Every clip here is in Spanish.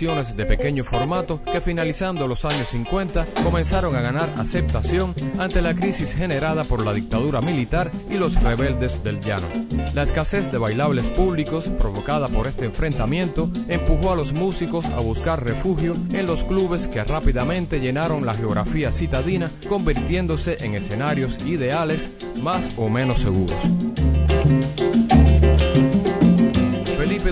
De pequeño formato que finalizando los años 50 comenzaron a ganar aceptación ante la crisis generada por la dictadura militar y los rebeldes del llano. La escasez de bailables públicos provocada por este enfrentamiento empujó a los músicos a buscar refugio en los clubes que rápidamente llenaron la geografía citadina convirtiéndose en escenarios ideales más o menos seguros.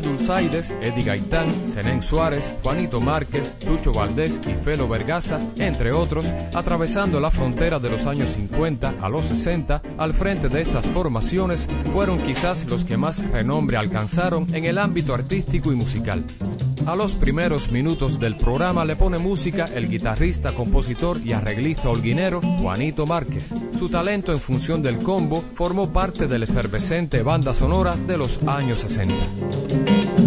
Dulzaides, Eddie Gaitán, Zenén Suárez, Juanito Márquez, Chucho Valdés y Felo Vergaza, entre otros, atravesando la frontera de los años 50 a los 60, al frente de estas formaciones, fueron quizás los que más renombre alcanzaron en el ámbito artístico y musical. A los primeros minutos del programa le pone música el guitarrista, compositor y arreglista holguinero Juanito Márquez. Su talento en función del combo formó parte de la efervescente banda sonora de los años 60.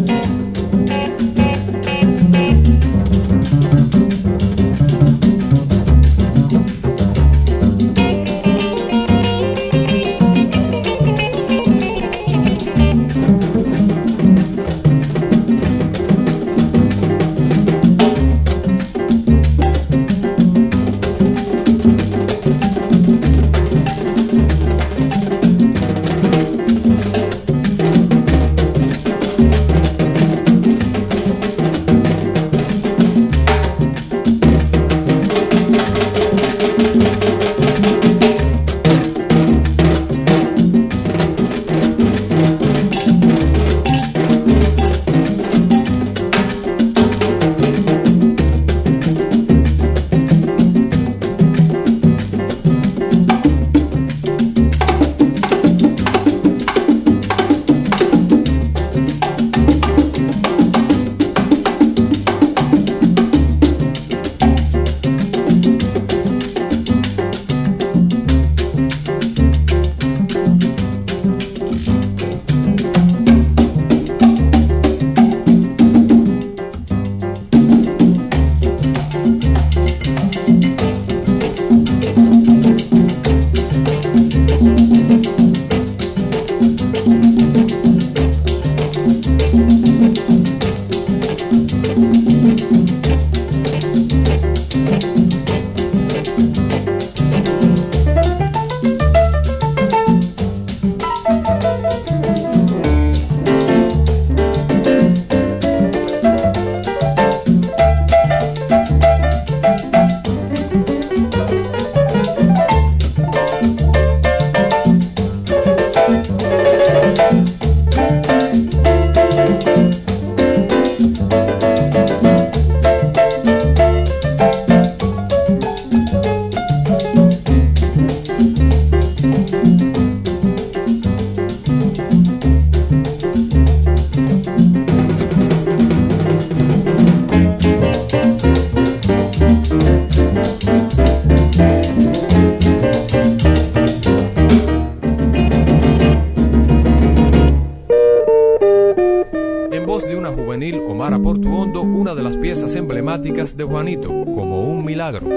De Juanito, como un milagro.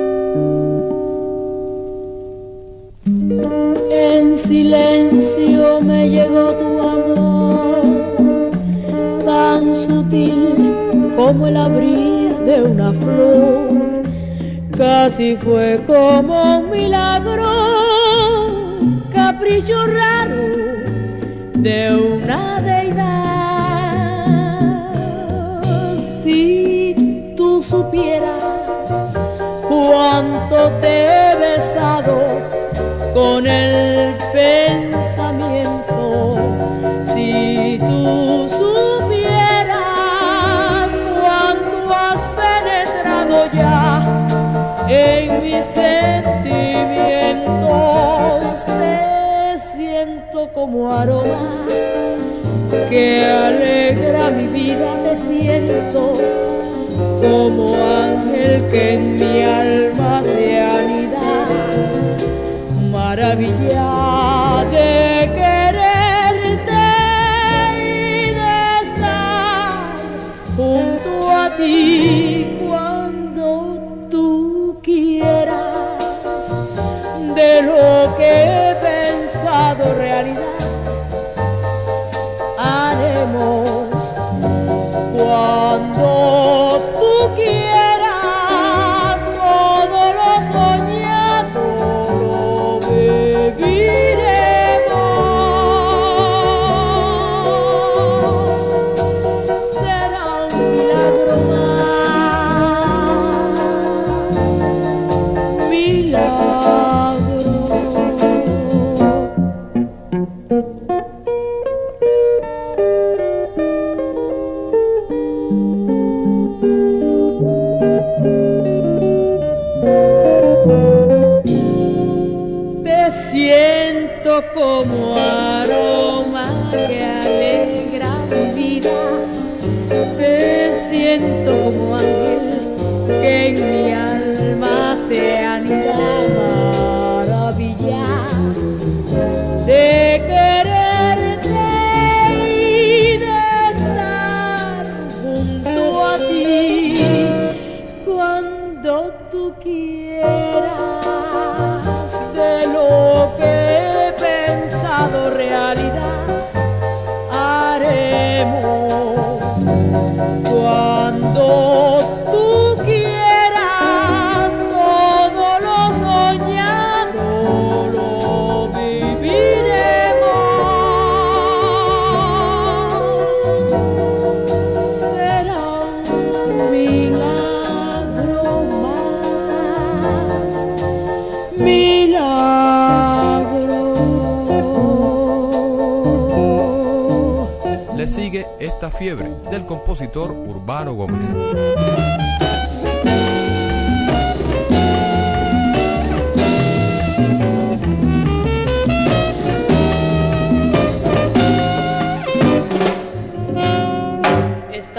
En silencio me llegó tu amor, tan sutil como el abrir de una flor, casi fue como un milagro, capricho raro de una deidad. Te he besado, con el pensamiento. Si tú supieras cuánto has penetrado ya en mis sentimientos, te siento como aroma que alegra mi vida, te siento como ángel que en mi alma se anida. Maravilla de quererte y de estar junto a ti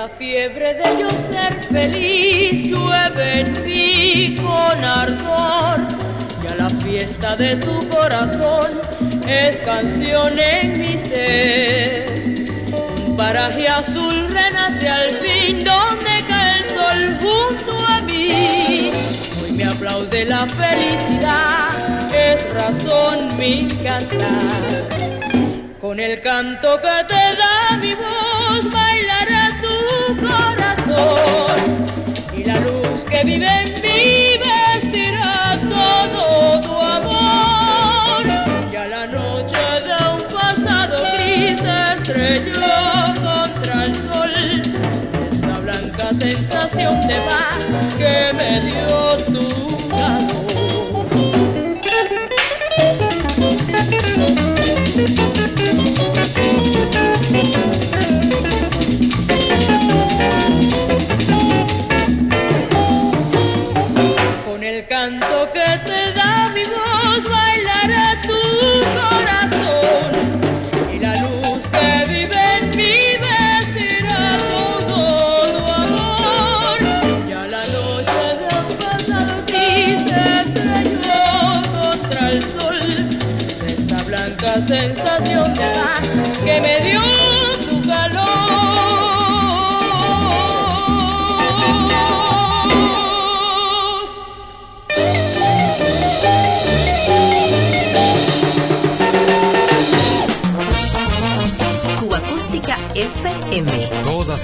Esta fiebre de yo ser feliz llueve en mí con ardor. Ya la fiesta de tu corazón es canción en mi ser paraje azul renace al fin donde cae el sol junto a mí. Hoy me aplaude la felicidad, es razón mi cantar. Con el canto que te da mi voz y la luz que vive en mí vestirá todo tu amor. Ya la noche de un pasado gris estrelló sensación de paz que me dio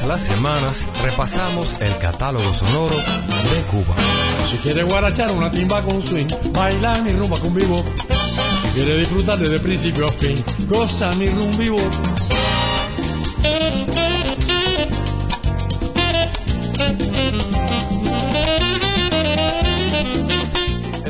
Las semanas repasamos el catálogo sonoro de Cuba. Si quieres guarachar una timba con swing, baila mi rumba con vivo. Si quieres disfrutar desde principio a fin, goza mi rumba vivo.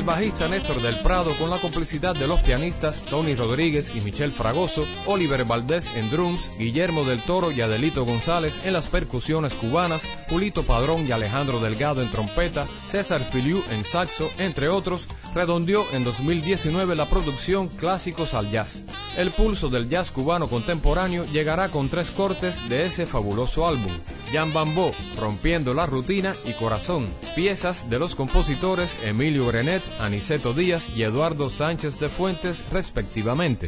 El bajista Néstor del Prado, con la complicidad de los pianistas Tony Rodríguez y Michel Fragoso, Oliver Valdés en drums, Guillermo del Toro y Adelito González en las percusiones cubanas, Julito Padrón y Alejandro Delgado en trompeta, César Filiu en saxo, entre otros, redondeó en 2019 la producción Clásicos al Jazz. El pulso del jazz cubano contemporáneo llegará con tres cortes de ese fabuloso álbum. Jan Bambó, Rompiendo la Rutina y Corazón, piezas de los compositores Emilio Grenet, Aniceto Díaz y Eduardo Sánchez de Fuentes, respectivamente.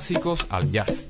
Clásicos al jazz.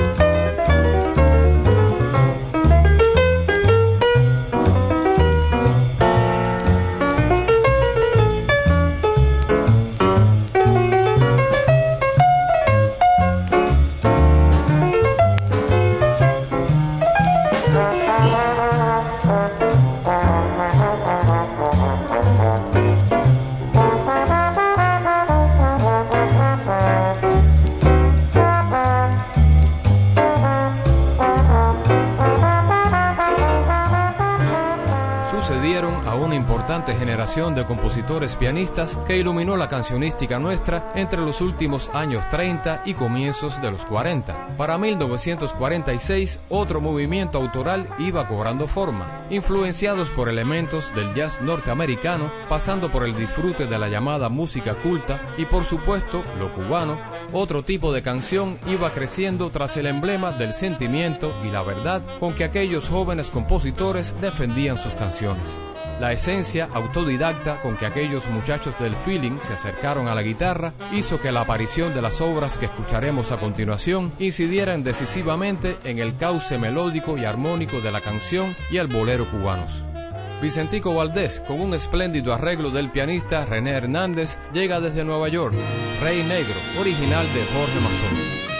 De compositores pianistas que iluminó la cancionística nuestra entre los últimos años 30 y comienzos de los 40. Para 1946, otro movimiento autoral iba cobrando forma, influenciados por elementos del jazz norteamericano, pasando por el disfrute de la llamada música culta y por supuesto lo cubano, otro tipo de canción iba creciendo tras el emblema del sentimiento y la verdad con que aquellos jóvenes compositores defendían sus canciones. La esencia autodidacta con que aquellos muchachos del feeling se acercaron a la guitarra hizo que la aparición de las obras que escucharemos a continuación incidieran decisivamente en el cauce melódico y armónico de la canción y el bolero cubanos. Vicentico Valdés, con un espléndido arreglo del pianista René Hernández, llega desde Nueva York, Rey Negro, original de Jorge Mazón.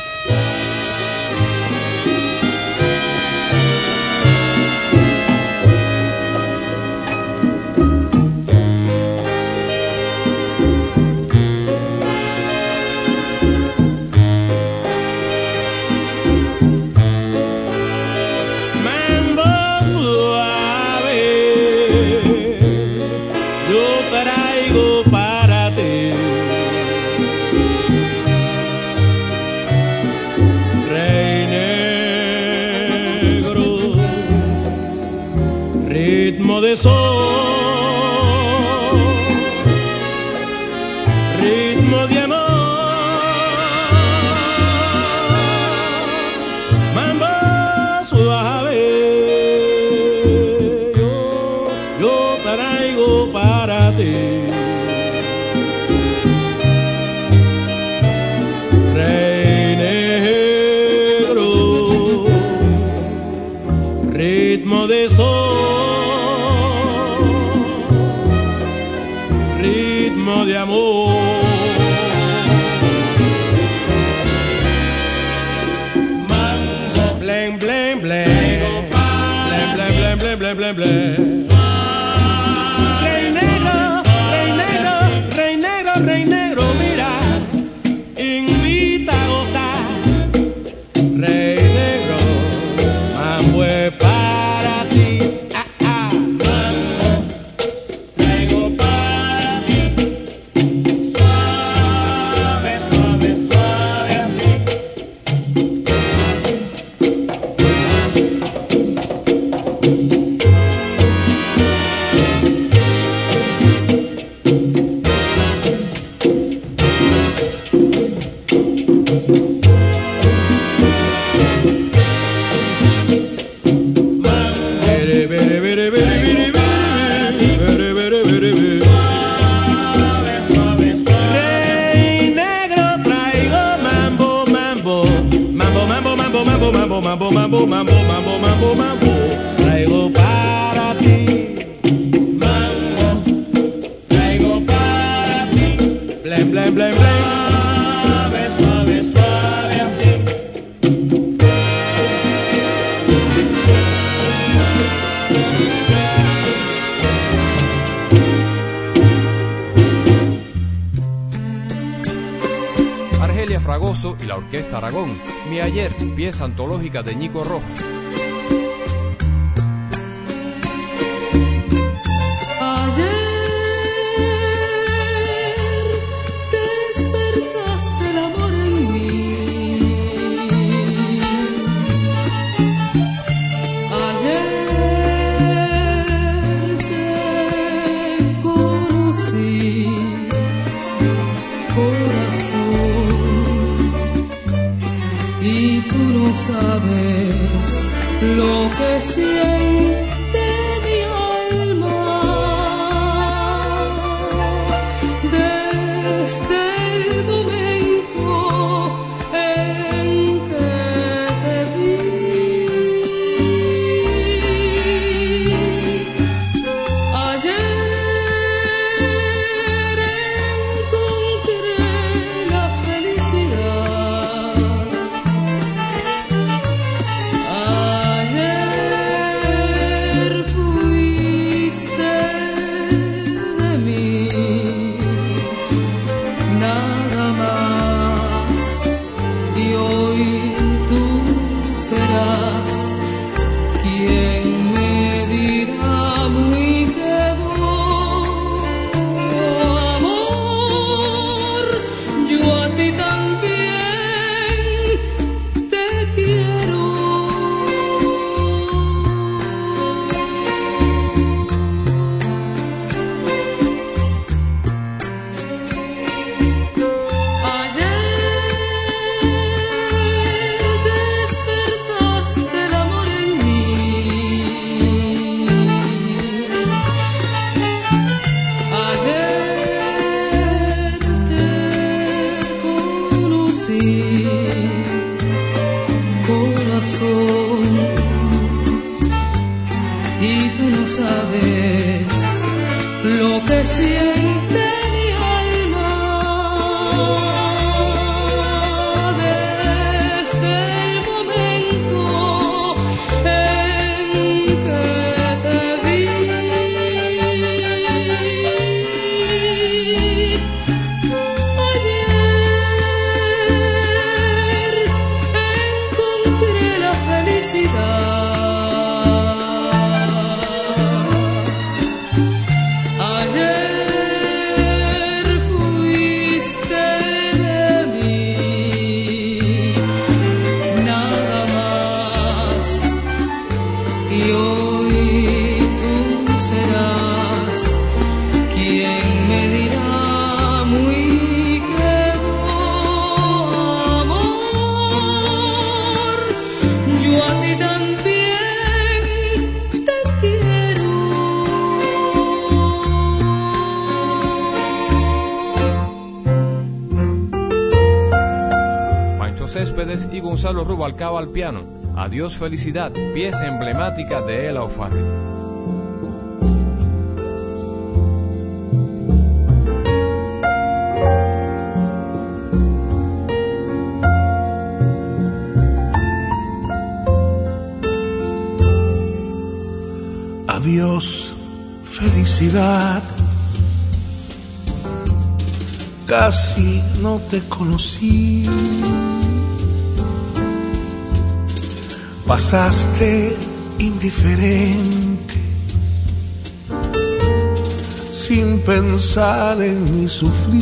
Y la Aragón, Mi Ayer, pieza antológica de Ñico Rojas. Piano. Adiós Felicidad, pieza emblemática de Ela O'Farrill. Adiós, felicidad. Casi no te conocí. Pasaste indiferente, sin pensar en mi sufrir.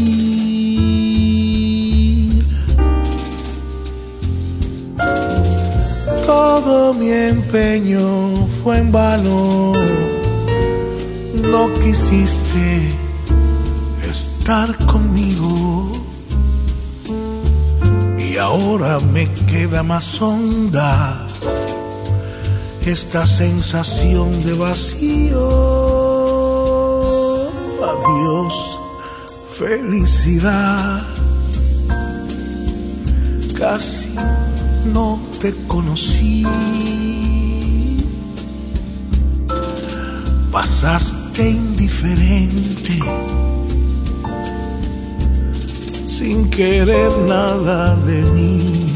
Todo mi empeño fue en vano, no quisiste estar conmigo y ahora me queda más honda esta sensación de vacío. Adiós, felicidad. Casi no te conocí. Pasaste indiferente, sin querer nada de mí.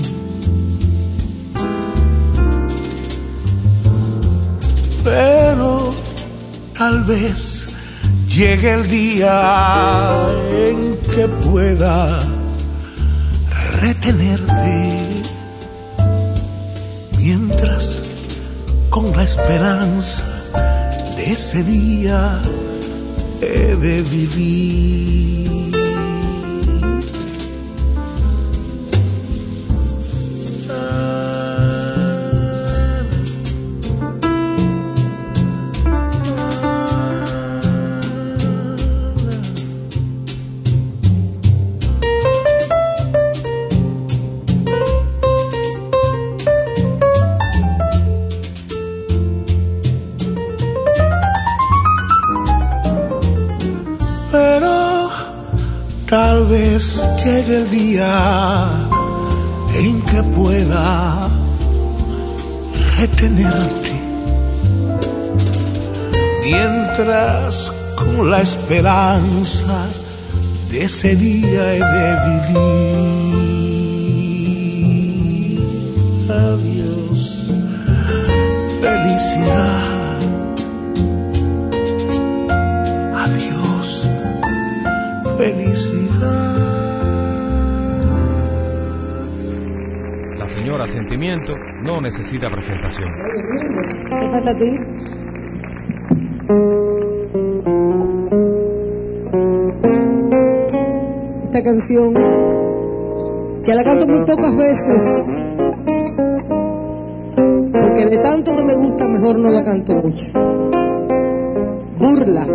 Pero tal vez llegue el día en que pueda retenerte mientras con la esperanza de ese día he de vivir. Vez llegue el día en que pueda retenerte mientras con la esperanza de ese día he de vivir. Adiós, felicidad. Felicidad. La señora Sentimiento no necesita presentación. ¿Qué pasa a ti? Esta canción, que la canto muy pocas veces, porque de tanto que me gusta, mejor no la canto mucho. Burla,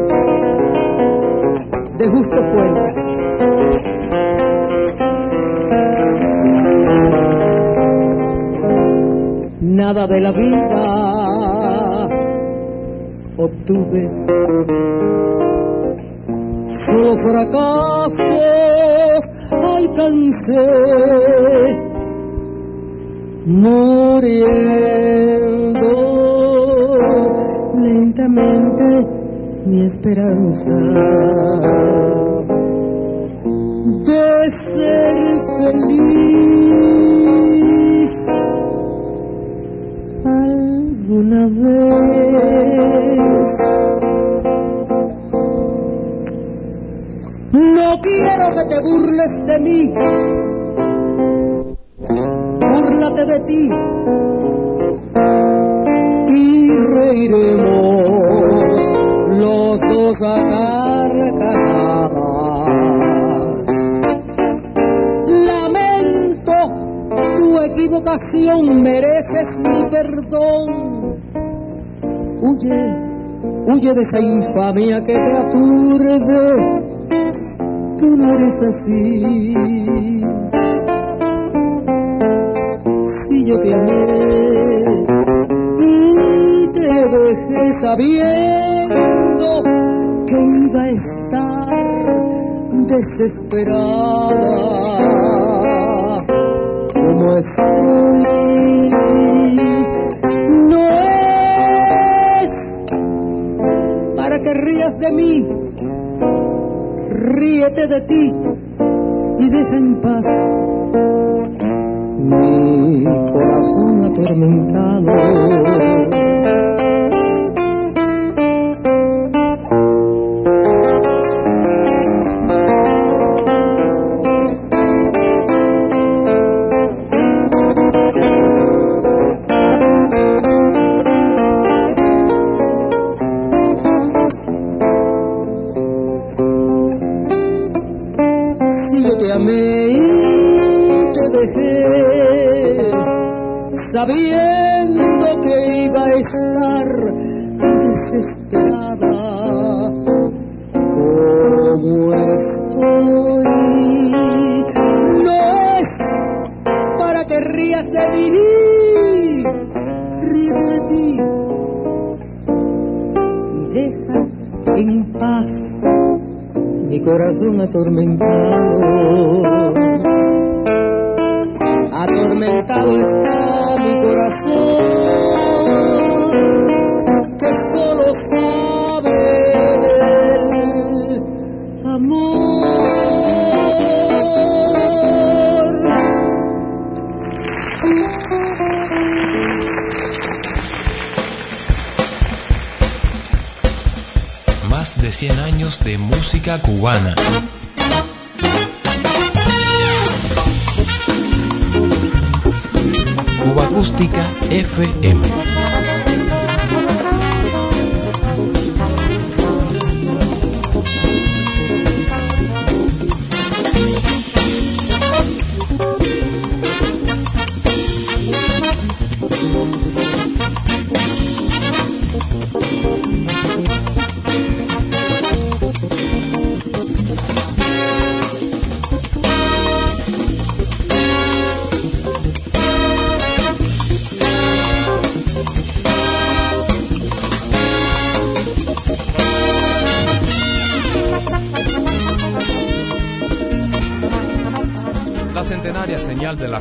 de Justo Fuentes. Nada de la vida obtuve, solo fracasos alcancé, muriendo lentamente mi esperanza de ser feliz alguna vez. No quiero que te burles de mí, búrlate de ti equivocación, mereces mi perdón. Huye, huye de esa infamia que te aturde. Tú no eres así. Si yo te amé y te dejé sabiendo que iba a estar desesperada como estoy. No es para que rías de mí, ríete de ti y deja en paz mi corazón atormentado. deja en paz mi corazón atormentado. Atormentado está mi corazón. Cubana. Cuba Acústica FM.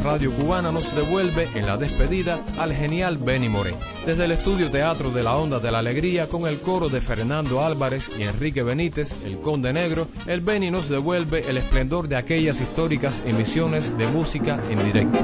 Radio cubana nos devuelve en la despedida al genial Benny Moré. Desde el estudio Teatro de la Onda de la Alegría con el coro de Fernando Álvarez y Enrique Benítez, el Conde Negro, el Benny nos devuelve el esplendor de aquellas históricas emisiones de música en directo.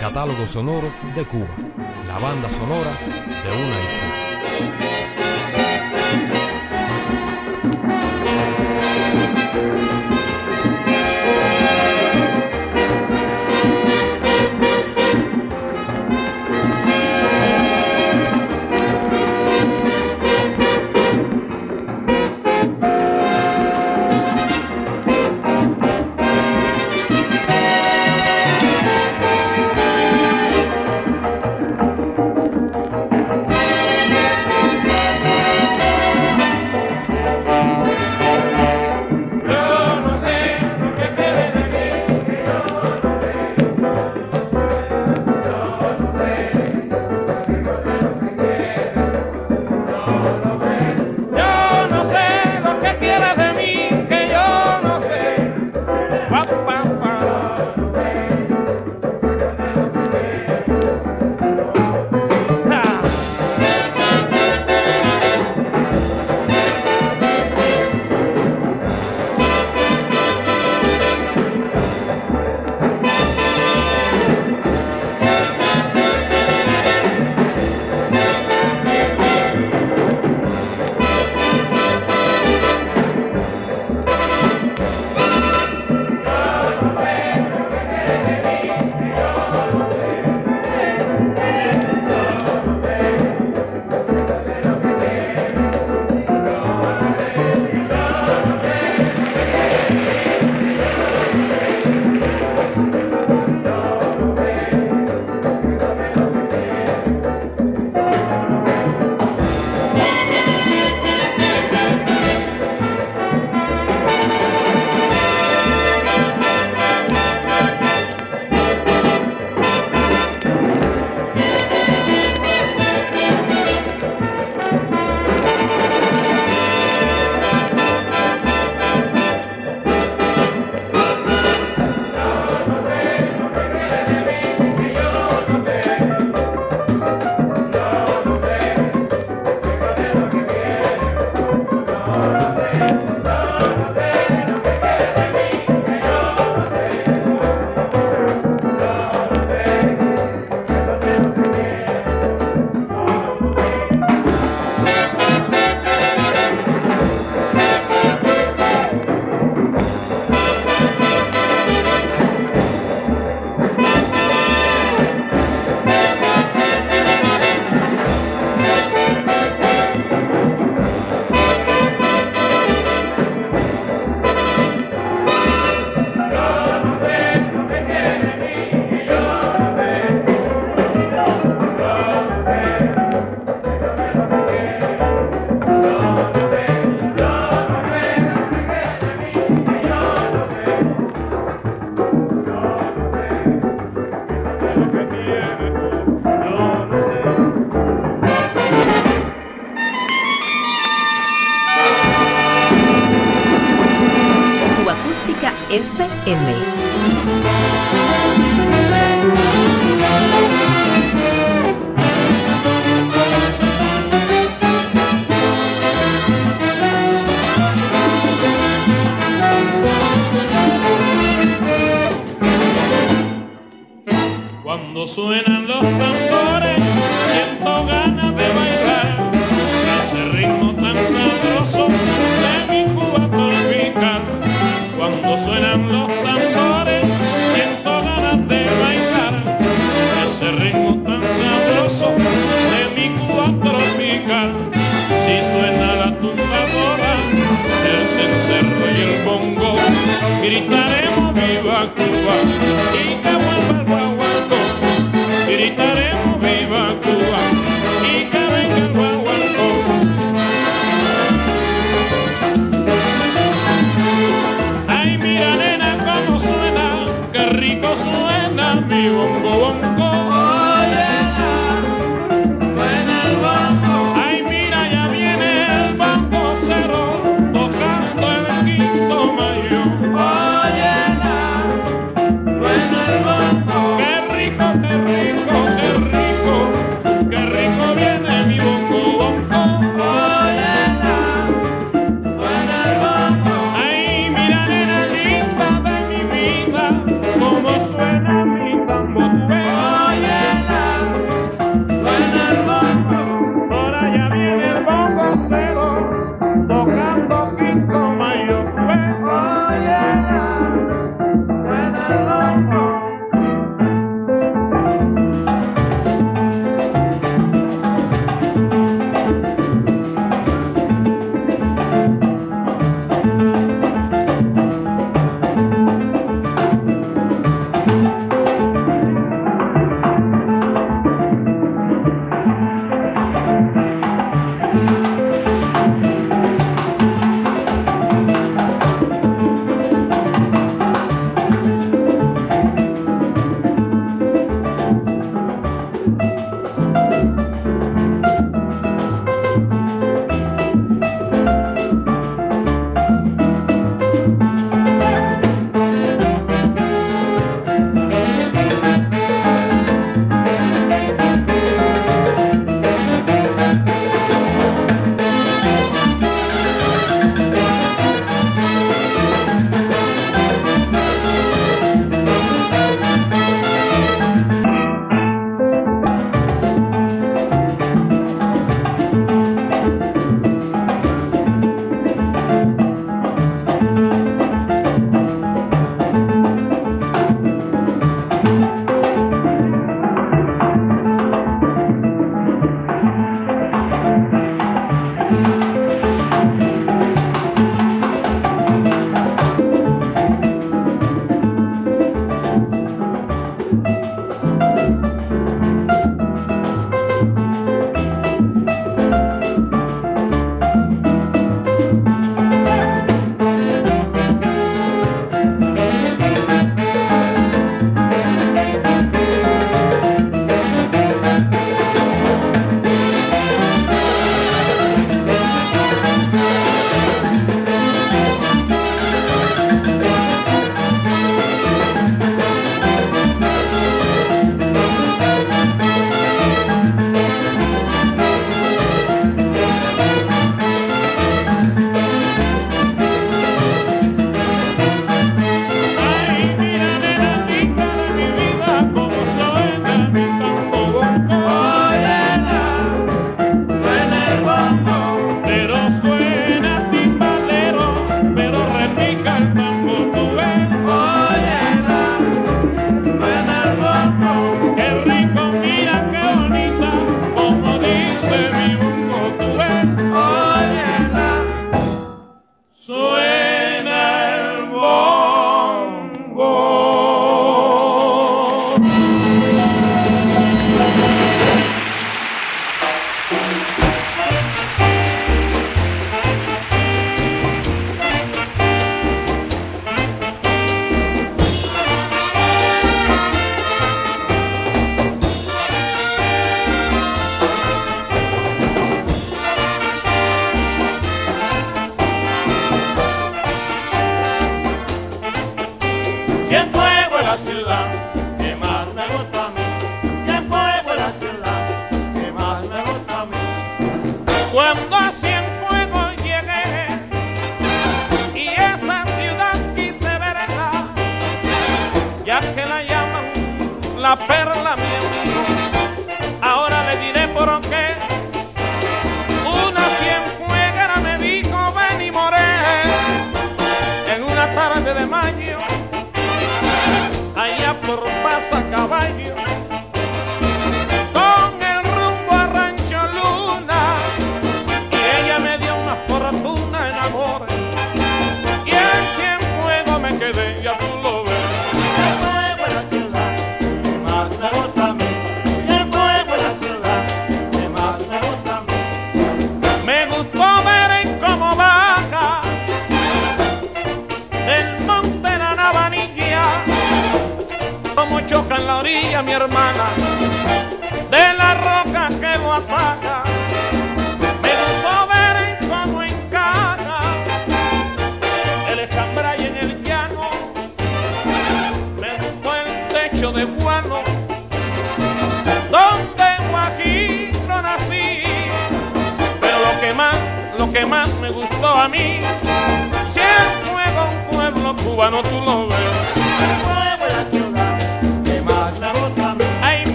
Catálogo sonoro de Cuba, gritaremos viva Cuba. de Guano, donde en Guajiro nací. Pero lo que más, lo que más me gustó a mí, si es nuevo un pueblo cubano, tú lo ves.